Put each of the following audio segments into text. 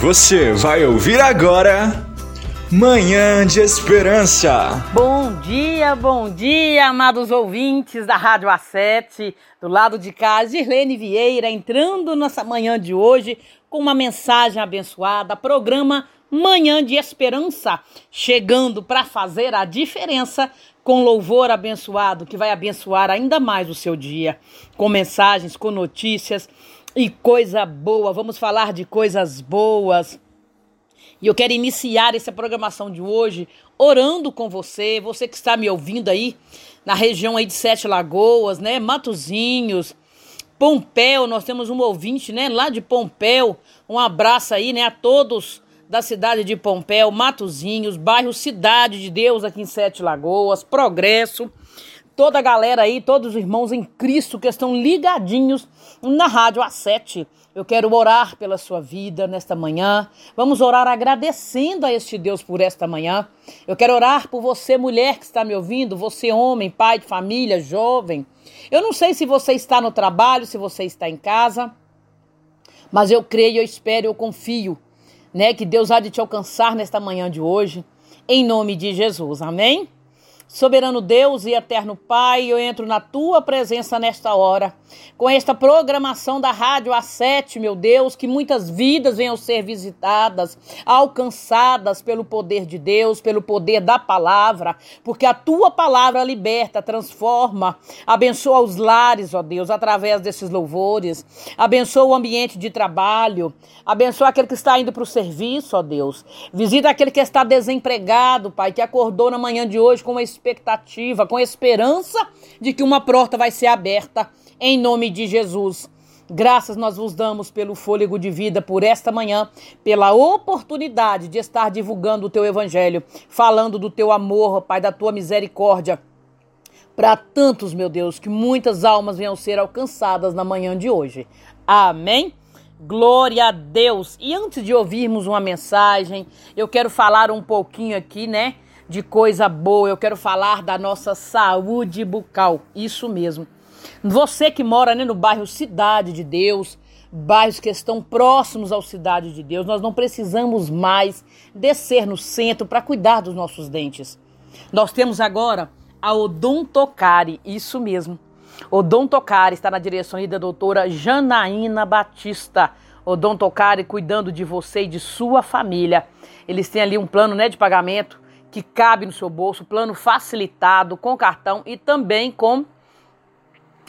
Você vai ouvir agora Manhã de Esperança. Bom dia, bom dia, amados ouvintes da Rádio A7. Do lado de cá, Girlene Vieira entrando nessa manhã de hoje com uma mensagem abençoada, programa Manhã de Esperança, chegando para fazer a diferença com louvor abençoado que vai abençoar ainda mais o seu dia, com mensagens, com notícias e coisa boa. Vamos falar de coisas boas. E eu quero iniciar essa programação de hoje orando com você, você que está me ouvindo aí na região aí de Sete Lagoas, né, Matozinhos, Pompéu, nós temos um ouvinte, né, lá de Pompéu. Um abraço aí, né, a todos da cidade de Pompéu, Matozinhos, bairro Cidade de Deus aqui em Sete Lagoas, Progresso toda a galera aí, todos os irmãos em Cristo que estão ligadinhos na Rádio A7. Eu quero orar pela sua vida nesta manhã. Vamos orar agradecendo a este Deus por esta manhã. Eu quero orar por você, mulher que está me ouvindo, você, homem, pai de família, jovem. Eu não sei se você está no trabalho, se você está em casa, mas eu creio, eu espero, eu confio, né, que Deus há de te alcançar nesta manhã de hoje, em nome de Jesus. Amém? Soberano Deus e eterno Pai, eu entro na tua presença nesta hora, com esta programação da Rádio A7, meu Deus, que muitas vidas venham ser visitadas, alcançadas pelo poder de Deus, pelo poder da palavra, porque a tua palavra liberta, transforma, abençoa os lares, ó Deus, através desses louvores, abençoa o ambiente de trabalho, abençoa aquele que está indo para o serviço, ó Deus, visita aquele que está desempregado, Pai, que acordou na manhã de hoje com uma expectativa, com esperança de que uma porta vai ser aberta em nome de Jesus. Graças nós vos damos pelo fôlego de vida por esta manhã, pela oportunidade de estar divulgando o teu evangelho, falando do teu amor, Pai, da tua misericórdia. Para tantos, meu Deus, que muitas almas venham ser alcançadas na manhã de hoje. Amém. Glória a Deus. E antes de ouvirmos uma mensagem, eu quero falar um pouquinho aqui, né, de coisa boa, eu quero falar da nossa saúde bucal. Isso mesmo. Você que mora né, no bairro Cidade de Deus, bairros que estão próximos ao Cidade de Deus, nós não precisamos mais descer no centro para cuidar dos nossos dentes. Nós temos agora a Odontocare, isso mesmo. Odontocare está na direção da doutora Janaína Batista. Odontocare cuidando de você e de sua família. Eles têm ali um plano né, de pagamento que cabe no seu bolso, plano facilitado com cartão e também com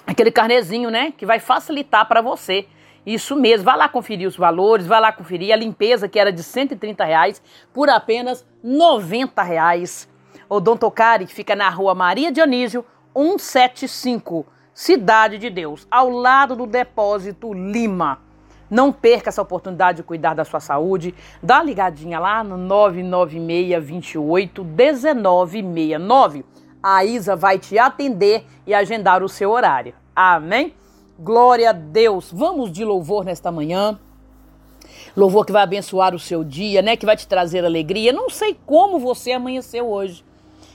aquele carnezinho, né, que vai facilitar para você. Isso mesmo, vai lá conferir os valores, vai lá conferir a limpeza que era de 130 reais por apenas 90 reais. Odontocare fica na rua Maria Dionísio 175, Cidade de Deus, ao lado do depósito Lima. Não perca essa oportunidade de cuidar da sua saúde. Dá uma ligadinha lá no 996 28 1969. A Isa vai te atender e agendar o seu horário. Amém? Glória a Deus. Vamos de louvor nesta manhã. Louvor que vai abençoar o seu dia, né? Que vai te trazer alegria. Não sei como você amanheceu hoje.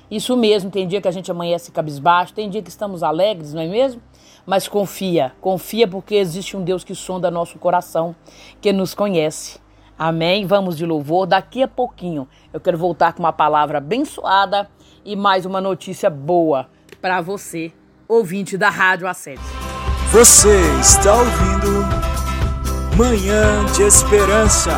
Isso mesmo, tem dia que a gente amanhece cabisbaixo, tem dia que estamos alegres, não é mesmo? Mas confia, confia porque existe um Deus que sonda nosso coração, que nos conhece. Amém? Vamos de louvor. Daqui a pouquinho eu quero voltar com uma palavra abençoada e mais uma notícia boa para você, ouvinte da Rádio A7. Você está ouvindo Manhã de Esperança.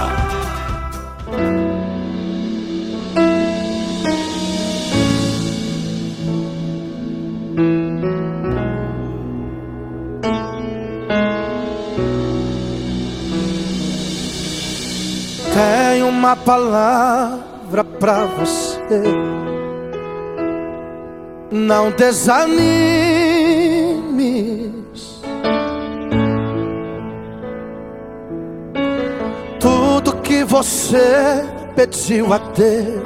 Uma palavra para você. Não desanimes. Tudo que você pediu a Deus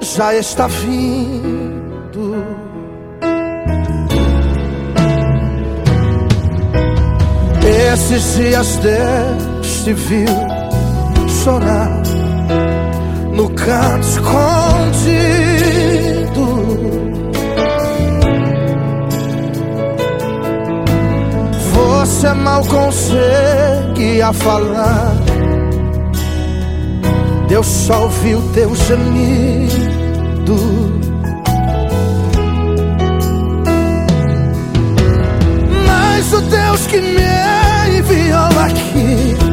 já está vindo. Esses dias Deus se viu chorar no canto escondido. você mal conseguia falar. Deus só ouviu teu gemido. Mas o Deus que me feel like it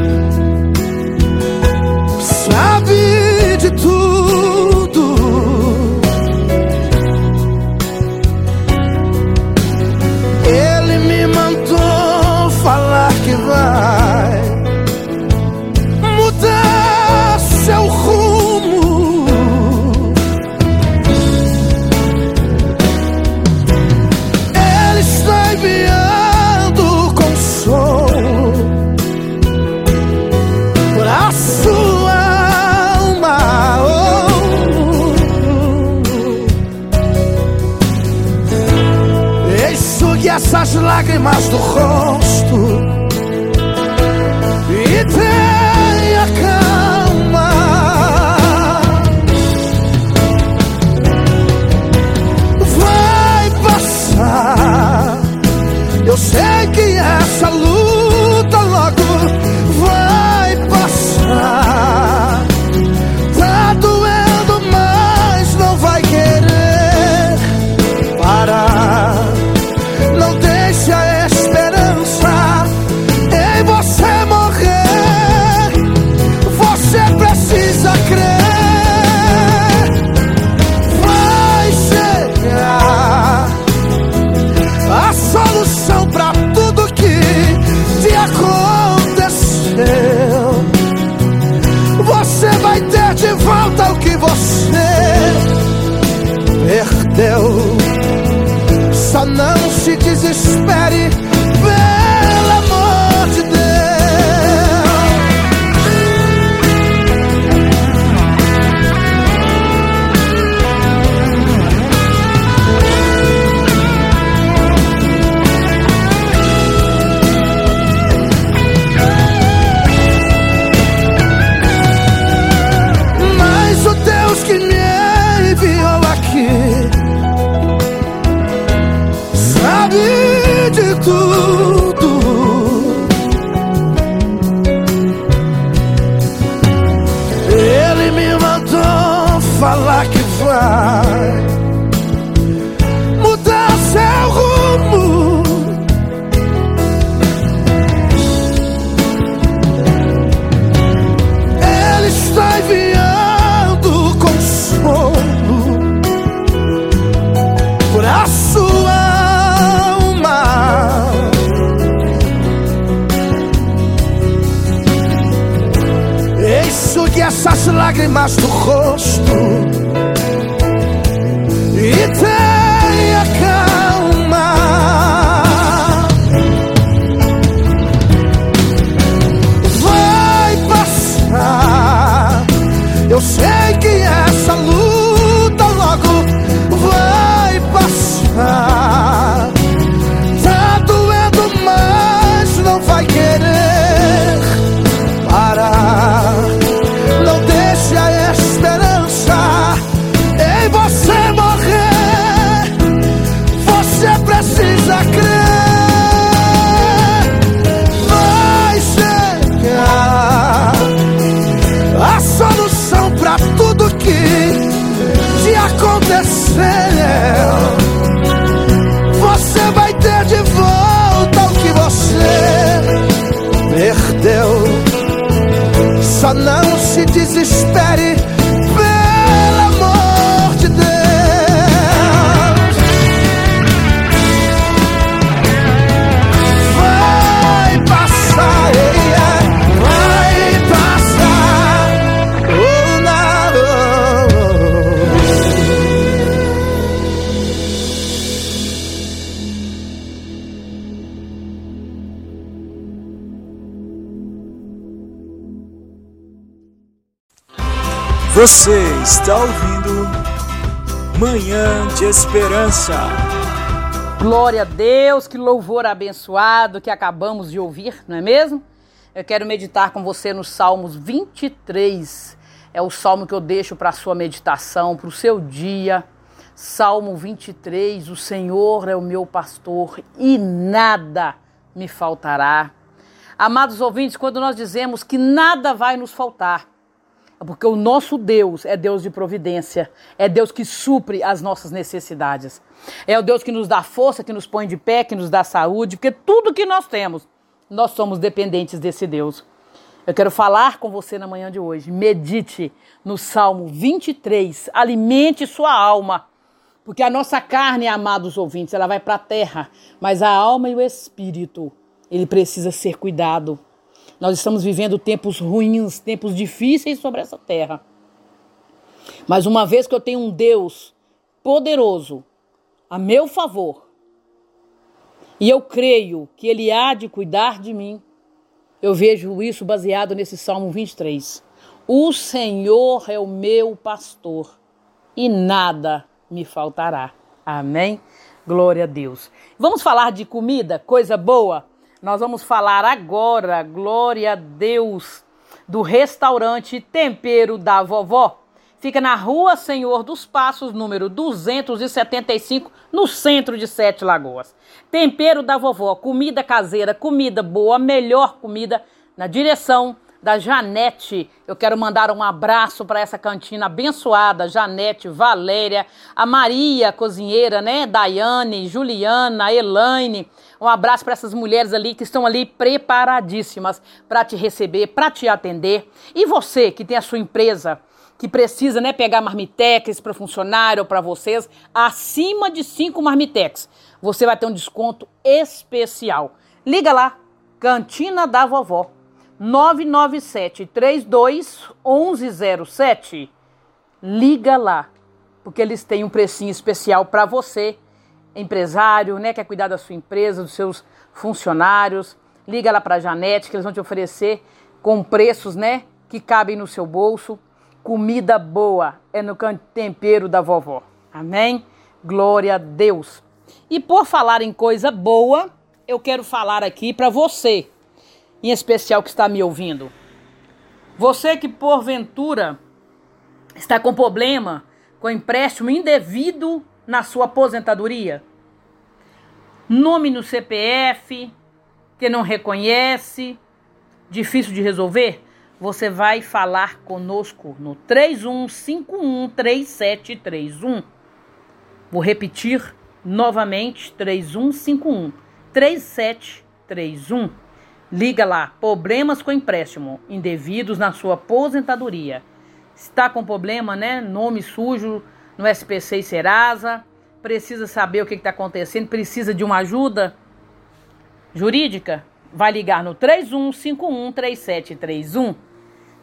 Enxugue essas lágrimas do rosto e tenha falar que vai Enxugue essas lágrimas do rosto e tenha Você está ouvindo Manhã de Esperança. Glória a Deus, que louvor abençoado que acabamos de ouvir, não é mesmo? Eu quero meditar com você nos Salmos 23. É o salmo que eu deixo para a sua meditação, para o seu dia. Salmo 23: O Senhor é o meu pastor e nada me faltará. Amados ouvintes, quando nós dizemos que nada vai nos faltar, porque o nosso Deus é Deus de providência, é Deus que supre as nossas necessidades, é o Deus que nos dá força, que nos põe de pé, que nos dá saúde, porque tudo que nós temos, nós somos dependentes desse Deus. Eu quero falar com você na manhã de hoje. Medite no Salmo 23, alimente sua alma porque a nossa carne, amados ouvintes, ela vai para a terra, mas a alma e o espírito, ele precisa ser cuidado. Nós estamos vivendo tempos ruins, tempos difíceis sobre essa terra. Mas uma vez que eu tenho um Deus poderoso a meu favor, e eu creio que Ele há de cuidar de mim, eu vejo isso baseado nesse Salmo 23. O Senhor é o meu pastor e nada me faltará. Amém? Glória a Deus. Vamos falar de comida, coisa boa? Nós vamos falar agora, glória a Deus, do restaurante Tempero da Vovó. Fica na Rua Senhor dos Passos, número 275, no centro de Sete Lagoas. Tempero da Vovó, comida caseira, comida boa, melhor comida na direção da Janete. Eu quero mandar um abraço para essa cantina abençoada, Janete, Valéria, a Maria, cozinheira, né? Daiane, Juliana, Elaine. Um abraço para essas mulheres ali que estão ali preparadíssimas para te receber, para te atender. E você que tem a sua empresa, que precisa né, pegar marmitex para funcionário ou para vocês, acima de cinco marmitex, você vai ter um desconto especial. Liga lá, Cantina da Vovó. 997 32 1107. Liga lá, porque eles têm um precinho especial para você, empresário, né, quer cuidar da sua empresa, dos seus funcionários. Liga lá para a Janete, que eles vão te oferecer com preços, né, que cabem no seu bolso. Comida boa é no tempero da vovó. Amém? Glória a Deus. E por falar em coisa boa, eu quero falar aqui para você em especial que está me ouvindo. Você que porventura está com problema com empréstimo indevido na sua aposentadoria, nome no CPF que não reconhece, difícil de resolver, você vai falar conosco no 31513731. Vou repetir novamente 3151 3731. Liga lá, problemas com empréstimo indevidos na sua aposentadoria. Está com problema, né? Nome sujo no SPC e Serasa. Precisa saber o que está acontecendo, precisa de uma ajuda jurídica? Vai ligar no 31513731.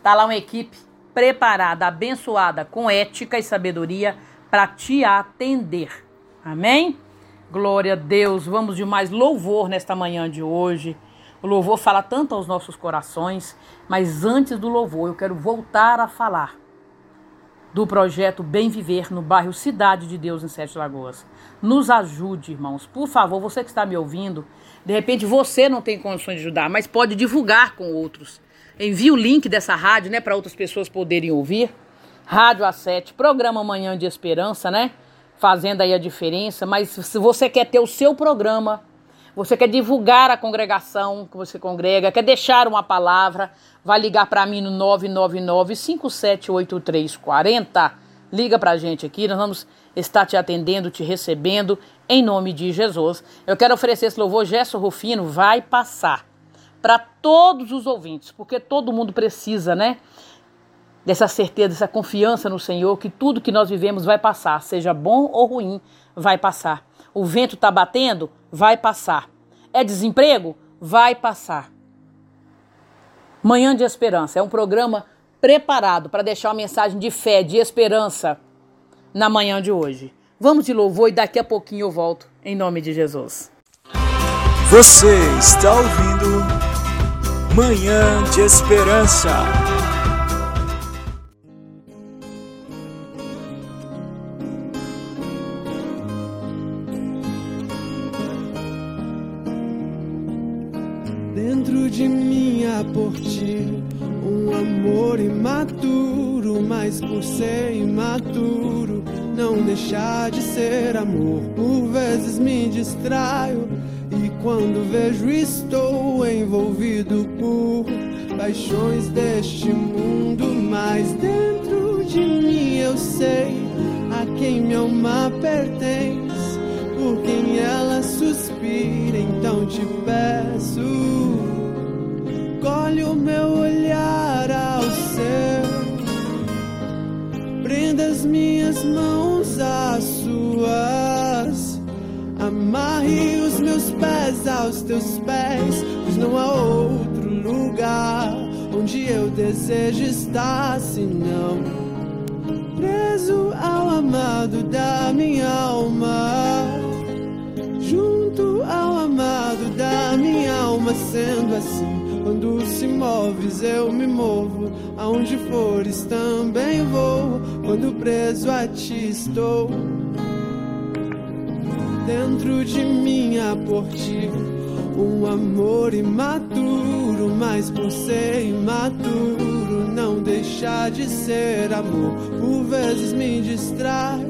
Tá lá uma equipe preparada, abençoada, com ética e sabedoria para te atender. Amém? Glória a Deus. Vamos de mais louvor nesta manhã de hoje. O louvor fala tanto aos nossos corações, mas antes do louvor eu quero voltar a falar do projeto Bem Viver no bairro Cidade de Deus em Sete Lagoas. Nos ajude, irmãos. Por favor, você que está me ouvindo, de repente você não tem condições de ajudar, mas pode divulgar com outros. Envie o link dessa rádio, né, para outras pessoas poderem ouvir. Rádio A7, programa Manhã de Esperança, né? Fazendo aí a diferença, mas se você quer ter o seu programa, você quer divulgar a congregação que você congrega, quer deixar uma palavra, vai ligar para mim no 999 578340. Liga para a gente aqui, nós vamos estar te atendendo, te recebendo, em nome de Jesus. Eu quero oferecer esse louvor, Gesso Rufino vai passar para todos os ouvintes, porque todo mundo precisa, né? Dessa certeza, dessa confiança no Senhor, que tudo que nós vivemos vai passar, seja bom ou ruim, vai passar. O vento está batendo? Vai passar. É desemprego? Vai passar. Manhã de Esperança é um programa preparado para deixar uma mensagem de fé, de esperança na manhã de hoje. Vamos de louvor e daqui a pouquinho eu volto, em nome de Jesus. Você está ouvindo Manhã de Esperança. Mas por ser imaturo, não deixar de ser amor. Por vezes me distraio e quando vejo estou envolvido por paixões deste mundo, mas dentro de mim eu sei a quem minha alma pertence, por quem ela suspira, então te peço, colhe o meu olhar as minhas mãos às suas, amarre os meus pés aos teus pés, pois não há outro lugar onde eu desejo estar, senão preso ao amado da minha alma, junto ao amado da minha alma, sendo assim. Quando se moves, eu me movo. Aonde fores, também vou. Quando preso a ti estou. Dentro de mim há por ti um amor imaturo, mas por ser imaturo, não deixa de ser amor. Por vezes me distrai,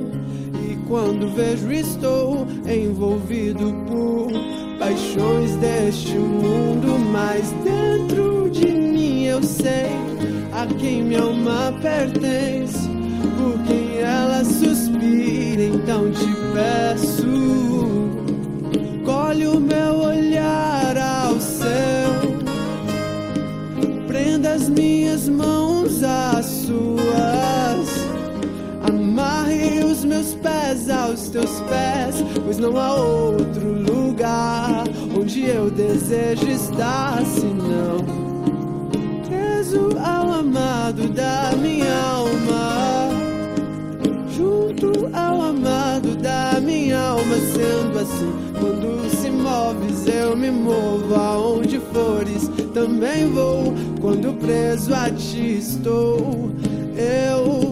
e quando vejo, estou envolvido por paixões deste mundo. Mas dentro de mim eu sei a quem minha alma pertence, por quem ela suspira, então te peço colhe o meu olhar ao céu, prenda as minhas mãos às suas, amarre os meus pés aos teus pés, pois não há outro lugar onde eu desejo estar senão preso ao amado da minha alma junto ao amado da minha alma, sendo assim, quando se moves, eu me movo. Aonde fores, também vou. Quando preso a ti estou, eu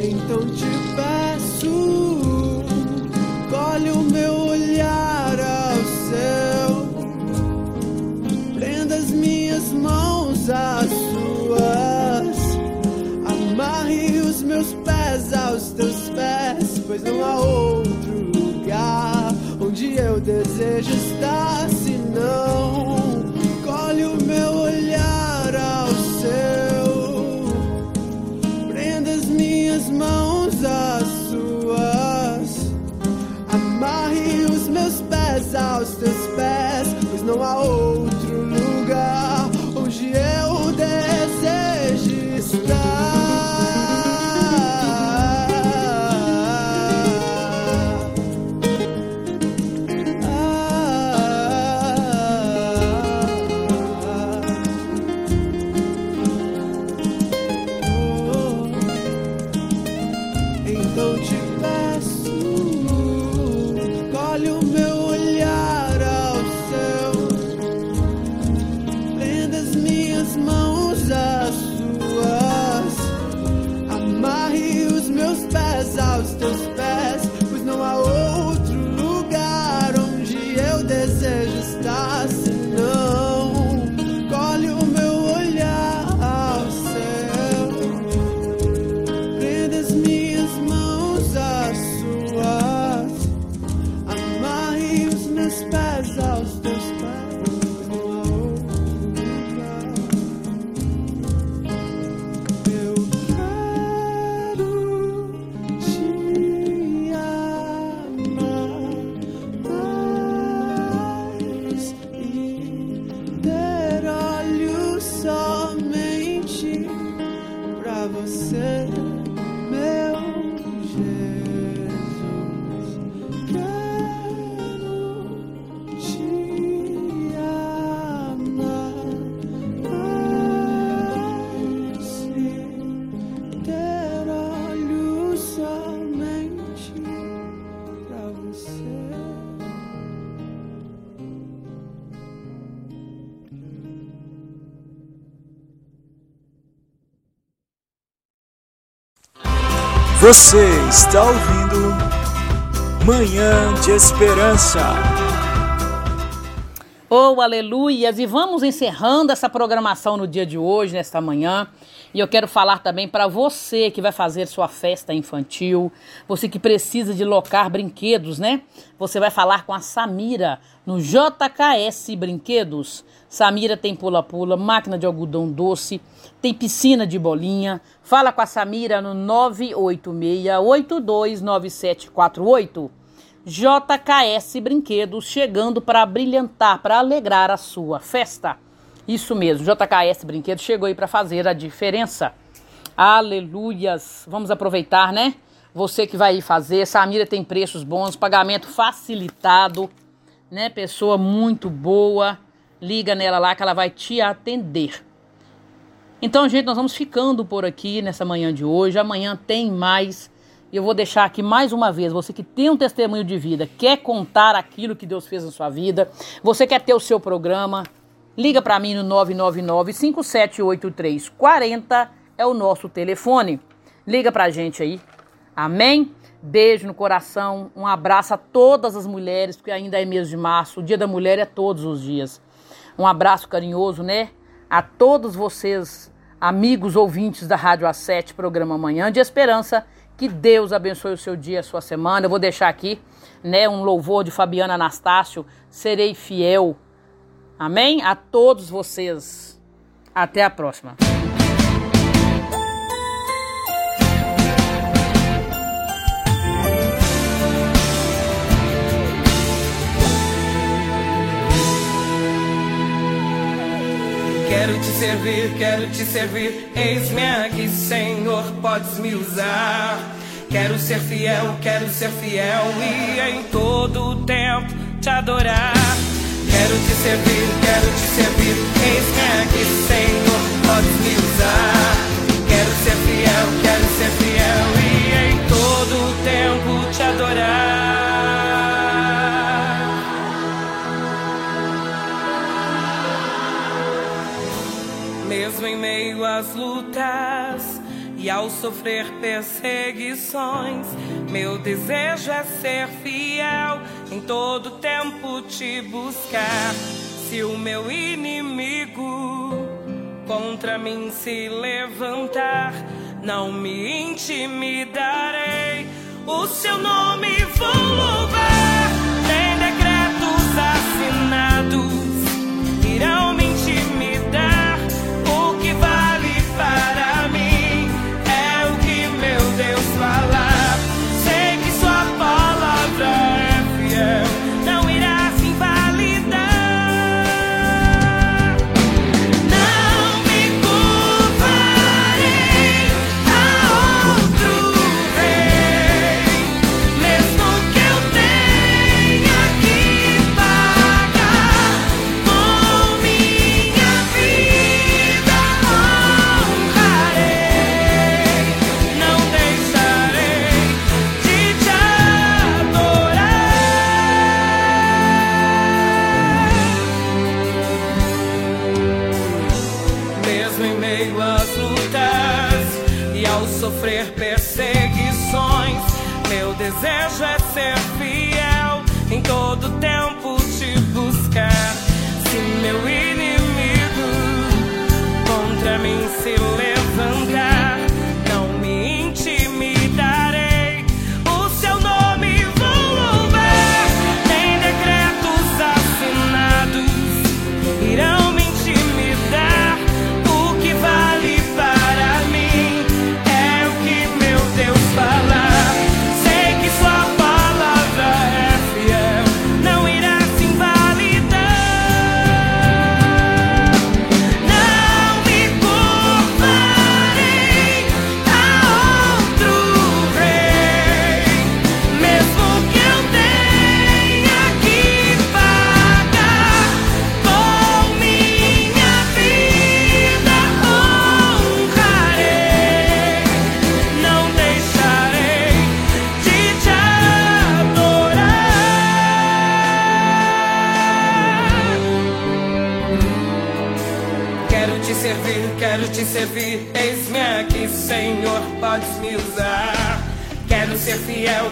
Então te peço, colhe o meu olhar ao céu, prenda as minhas mãos às suas, amarre os meus pés aos teus pés, pois não há outro lugar onde eu desejo estar, Você está ouvindo Manhã de Esperança. Oh, aleluias! E vamos encerrando essa programação no dia de hoje, nesta manhã. E eu quero falar também para você que vai fazer sua festa infantil, você que precisa de locar brinquedos, né? Você vai falar com a Samira no JKS Brinquedos. Samira tem pula-pula, máquina de algodão doce, tem piscina de bolinha. Fala com a Samira no 986829748. JKS Brinquedos chegando para brilhantar, para alegrar a sua festa. Isso mesmo, JKS Brinquedos chegou aí para fazer a diferença. Aleluias! Vamos aproveitar, né? Você que vai fazer, Samira tem preços bons, pagamento facilitado, né? Pessoa muito boa. Liga nela lá que ela vai te atender. Então, gente, nós vamos ficando por aqui nessa manhã de hoje. Amanhã tem mais. E eu vou deixar aqui mais uma vez, você que tem um testemunho de vida, quer contar aquilo que Deus fez na sua vida, você quer ter o seu programa, Liga para mim no 999 5783 40 é o nosso telefone. Liga pra gente aí. Amém? Beijo no coração, um abraço a todas as mulheres, porque ainda é mês de março, o Dia da Mulher é todos os dias. Um abraço carinhoso, né? A todos vocês, amigos ouvintes da Rádio A7, programa Manhã de Esperança. Que Deus abençoe o seu dia, a sua semana. Eu vou deixar aqui, né, um louvor de Fabiana Anastácio, Serei Fiel. Amém? A todos vocês. Até a próxima. Te servir, quero te servir. Eis-me aqui, Senhor, podes me usar. Quero ser fiel, quero ser fiel e em todo o tempo te adorar. Quero te servir, quero te servir. Eis-me aqui, Senhor, podes me usar. Quero ser fiel, quero ser fiel e em todo o tempo te adorar. Mesmo em meio às lutas e ao sofrer perseguições, meu desejo é ser fiel em todo tempo te buscar. Se o meu inimigo contra mim se levantar, não me intimidarei. O seu nome vou louvar.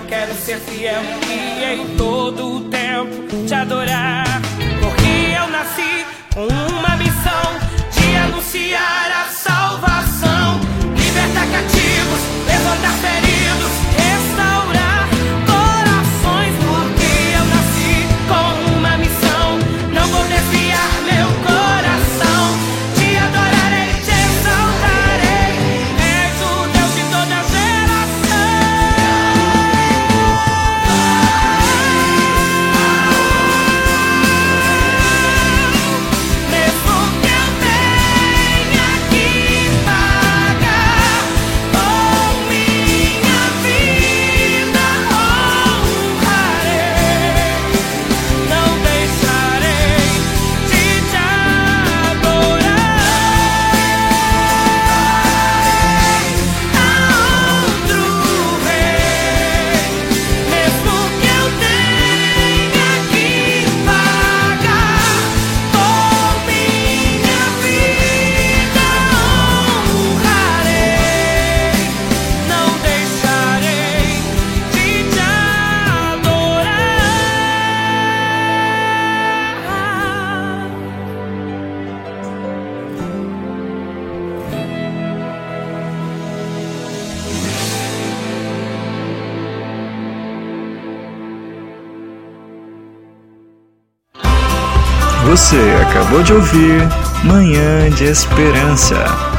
Quero ser fiel e em todo o tempo te adorar. Porque eu nasci com uma missão de anunciar a salvação, libertar cativos, levantar feridos, acabou de ouvir Manhã de Esperança.